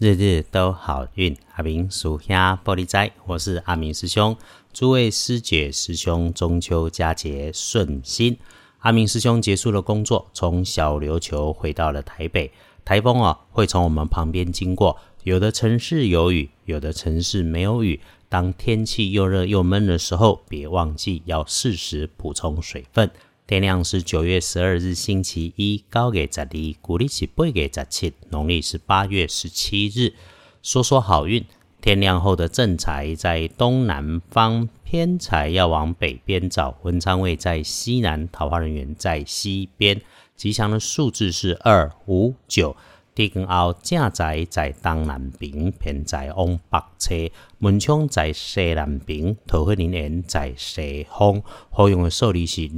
日日都好运，阿明属下玻璃斋，我是阿明师兄。诸位师姐师兄，中秋佳节顺心。阿明师兄结束了工作，从小琉球回到了台北。台风啊，会从我们旁边经过，有的城市有雨，有的城市没有雨。当天气又热又闷的时候，别忘记要适时补充水分。天亮是九月十二日星期一，高给十二，古历是八给十七，农历是八月十七日。说说好运，天亮后的正财在东南方，偏财要往北边找。文昌位在西南，桃花人员在西边。吉祥的数字是二五九。地根后正财在东南边，偏财往北侧。门窗在西南边，桃花人缘在西方。好用的数字是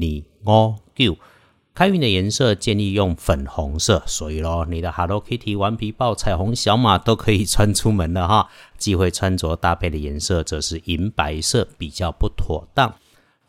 二。五九，开运的颜色建议用粉红色，所以咯，你的 Hello Kitty、顽皮豹、彩虹小马都可以穿出门了哈。忌讳穿着搭配的颜色则是银白色，比较不妥当。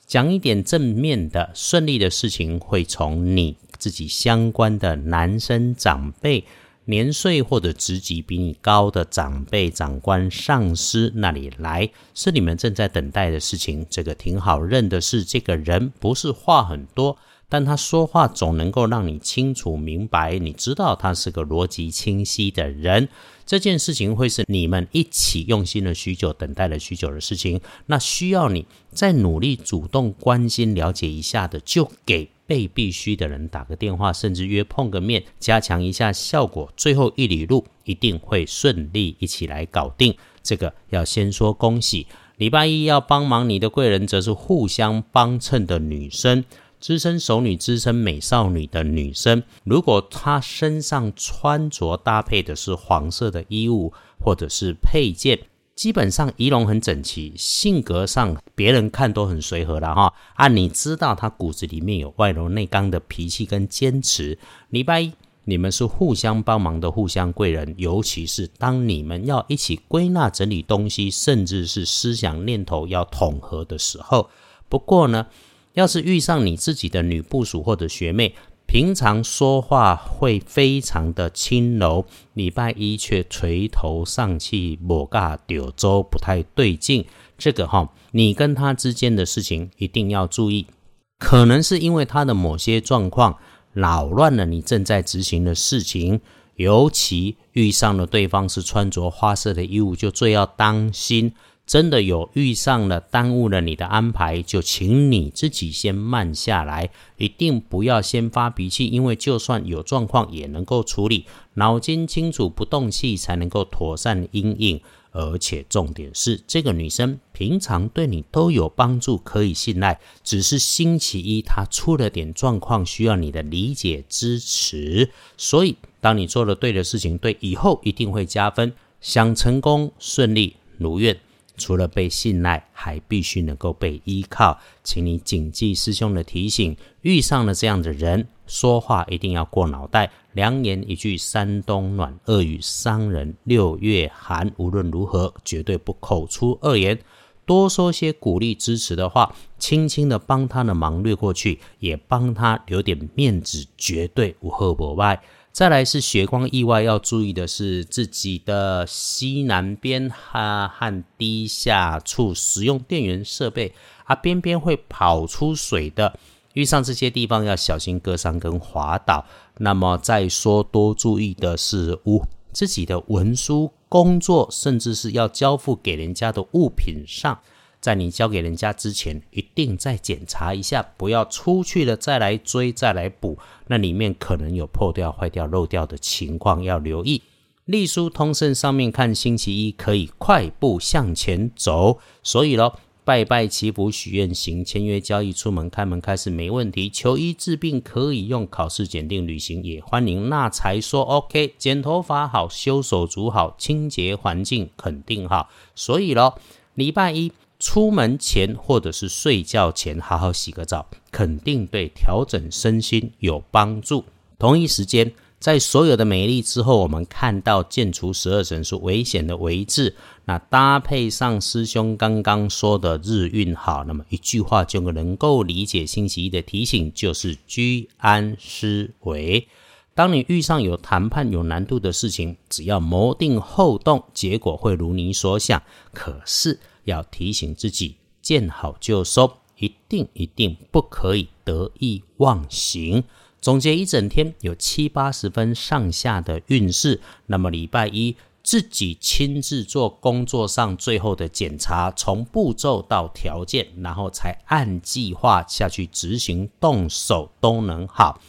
讲一点正面的，顺利的事情会从你自己相关的男生长辈、年岁或者职级比你高的长辈、长官、上司那里来，是你们正在等待的事情。这个挺好认的是，这个人不是话很多，但他说话总能够让你清楚明白，你知道他是个逻辑清晰的人。这件事情会是你们一起用心了许久、等待了许久的事情，那需要你再努力、主动关心、了解一下的，就给被必须的人打个电话，甚至约碰个面，加强一下效果。最后一里路一定会顺利，一起来搞定。这个要先说恭喜。礼拜一要帮忙你的贵人，则是互相帮衬的女生。资深熟女、资深美少女的女生，如果她身上穿着搭配的是黄色的衣物或者是配件，基本上仪容很整齐，性格上别人看都很随和了哈。啊，你知道他骨子里面有外柔内刚的脾气跟坚持。礼拜一你们是互相帮忙的互相贵人，尤其是当你们要一起归纳整理东西，甚至是思想念头要统合的时候。不过呢。要是遇上你自己的女部属或者学妹，平常说话会非常的轻柔，礼拜一却垂头丧气，抹尬丢周不太对劲。这个哈，你跟他之间的事情一定要注意，可能是因为他的某些状况扰乱了你正在执行的事情，尤其遇上了对方是穿着花色的衣物，就最要当心。真的有遇上了，耽误了你的安排，就请你自己先慢下来，一定不要先发脾气，因为就算有状况也能够处理，脑筋清楚不动气才能够妥善应应。而且重点是，这个女生平常对你都有帮助，可以信赖，只是星期一她出了点状况，需要你的理解支持。所以，当你做了对的事情，对以后一定会加分。想成功顺利如愿。除了被信赖，还必须能够被依靠，请你谨记师兄的提醒。遇上了这样的人，说话一定要过脑袋。良言一句三冬暖，恶语伤人六月寒。无论如何，绝对不口出恶言，多说些鼓励支持的话，轻轻的帮他的忙略过去，也帮他留点面子，绝对无后不外。再来是血光意外，要注意的是自己的西南边哈和低下处使用电源设备，啊边边会跑出水的，遇上这些地方要小心割伤跟滑倒。那么再说多注意的是，五自己的文书工作，甚至是要交付给人家的物品上。在你交给人家之前，一定再检查一下，不要出去了再来追再来补，那里面可能有破掉、坏掉、漏掉的情况，要留意。隶书通胜上面看，星期一可以快步向前走，所以咯，拜拜祈福许愿行，签约交易出门开门开始没问题。求医治病可以用考试检定旅行也欢迎。那才说 OK，剪头发好，修手足好，清洁环境肯定好。所以咯，礼拜一。出门前或者是睡觉前，好好洗个澡，肯定对调整身心有帮助。同一时间，在所有的美丽之后，我们看到剑除十二神是危险的为字，那搭配上师兄刚刚说的日运好，那么一句话就能够理解星期一的提醒，就是居安思危。当你遇上有谈判有难度的事情，只要谋定后动，结果会如你所想。可是要提醒自己，见好就收，一定一定不可以得意忘形。总结一整天有七八十分上下的运势，那么礼拜一自己亲自做工作上最后的检查，从步骤到条件，然后才按计划下去执行动手都能好。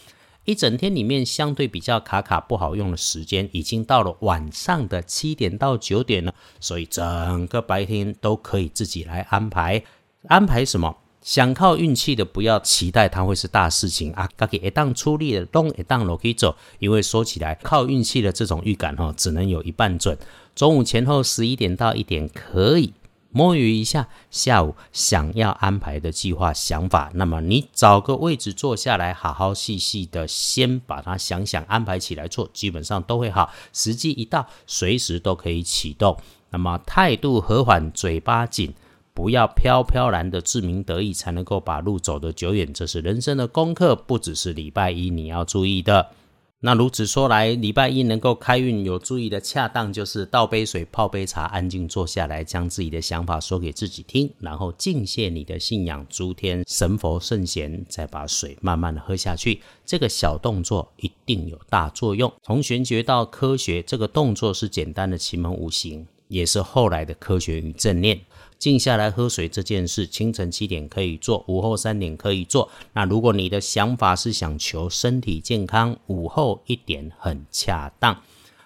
一整天里面相对比较卡卡不好用的时间，已经到了晚上的七点到九点了，所以整个白天都可以自己来安排。安排什么？想靠运气的，不要期待它会是大事情啊！自己一旦出力的，动一旦可以走。因为说起来，靠运气的这种预感哈，只能有一半准。中午前后十一点到一点可以。摸鱼一下，下午想要安排的计划想法，那么你找个位置坐下来，好好细细的先把它想想安排起来做，基本上都会好。时机一到，随时都可以启动。那么态度和缓，嘴巴紧，不要飘飘然的自鸣得意，才能够把路走得久远。这是人生的功课，不只是礼拜一你要注意的。那如此说来，礼拜一能够开运有注意的恰当，就是倒杯水、泡杯茶，安静坐下来，将自己的想法说给自己听，然后敬谢你的信仰诸天神佛圣贤，再把水慢慢的喝下去。这个小动作一定有大作用。从玄学到科学，这个动作是简单的奇门五行，也是后来的科学与正念。静下来喝水这件事，清晨七点可以做，午后三点可以做。那如果你的想法是想求身体健康，午后一点很恰当。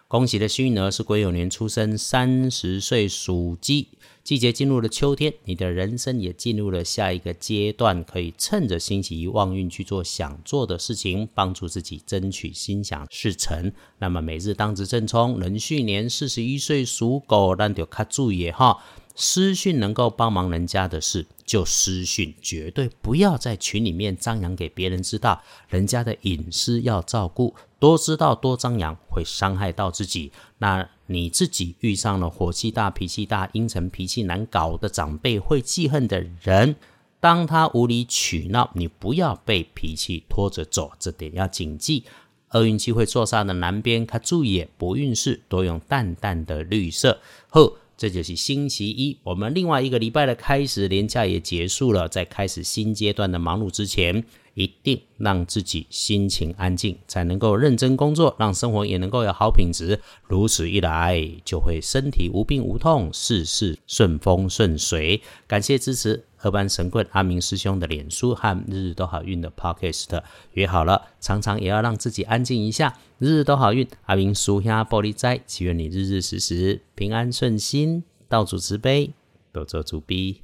恭喜的幸运儿是癸酉年出生，三十岁属鸡。季节进入了秋天，你的人生也进入了下一个阶段，可以趁着星期一旺运去做想做的事情，帮助自己争取心想事成。那么每日当值正冲，壬戌年四十一岁属狗，那就卡注意哈。私讯能够帮忙人家的事，就私讯，绝对不要在群里面张扬给别人知道，人家的隐私要照顾，多知道多张扬会伤害到自己。那你自己遇上了火气大、脾气大、阴沉、脾气难搞的长辈，会记恨的人，当他无理取闹，你不要被脾气拖着走，这点要谨记。厄运机会坐煞的南边，他注意不运势，多用淡淡的绿色。后。这就是星期一，我们另外一个礼拜的开始，年假也结束了。在开始新阶段的忙碌之前，一定让自己心情安静，才能够认真工作，让生活也能够有好品质。如此一来，就会身体无病无痛，事事顺风顺水。感谢支持二班神棍阿明师兄的脸书和日日都好运的 Podcast，约好了，常常也要让自己安静一下。日日都好运，阿明叔兄玻璃斋，祈愿你日日时时平安顺心，道主慈悲，多做主逼。